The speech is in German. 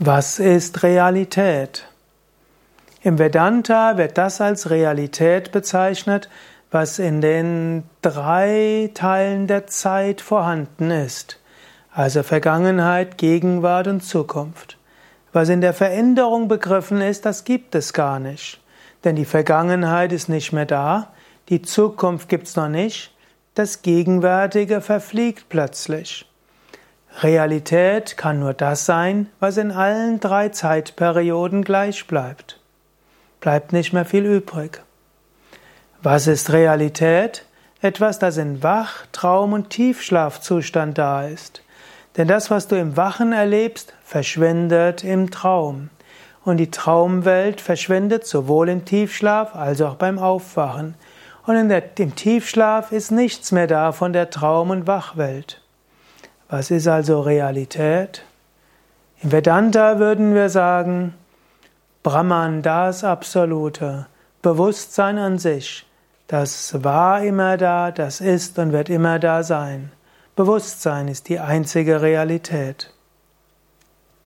Was ist Realität? Im Vedanta wird das als Realität bezeichnet, was in den drei Teilen der Zeit vorhanden ist, also Vergangenheit, Gegenwart und Zukunft. Was in der Veränderung begriffen ist, das gibt es gar nicht. Denn die Vergangenheit ist nicht mehr da, die Zukunft gibt es noch nicht, das Gegenwärtige verfliegt plötzlich. Realität kann nur das sein, was in allen drei Zeitperioden gleich bleibt. Bleibt nicht mehr viel übrig. Was ist Realität? Etwas, das in Wach-, Traum- und Tiefschlafzustand da ist. Denn das, was du im Wachen erlebst, verschwindet im Traum. Und die Traumwelt verschwindet sowohl im Tiefschlaf als auch beim Aufwachen. Und in der, im Tiefschlaf ist nichts mehr da von der Traum- und Wachwelt. Was ist also Realität? Im Vedanta würden wir sagen, Brahman, das Absolute, Bewusstsein an sich, das war immer da, das ist und wird immer da sein. Bewusstsein ist die einzige Realität.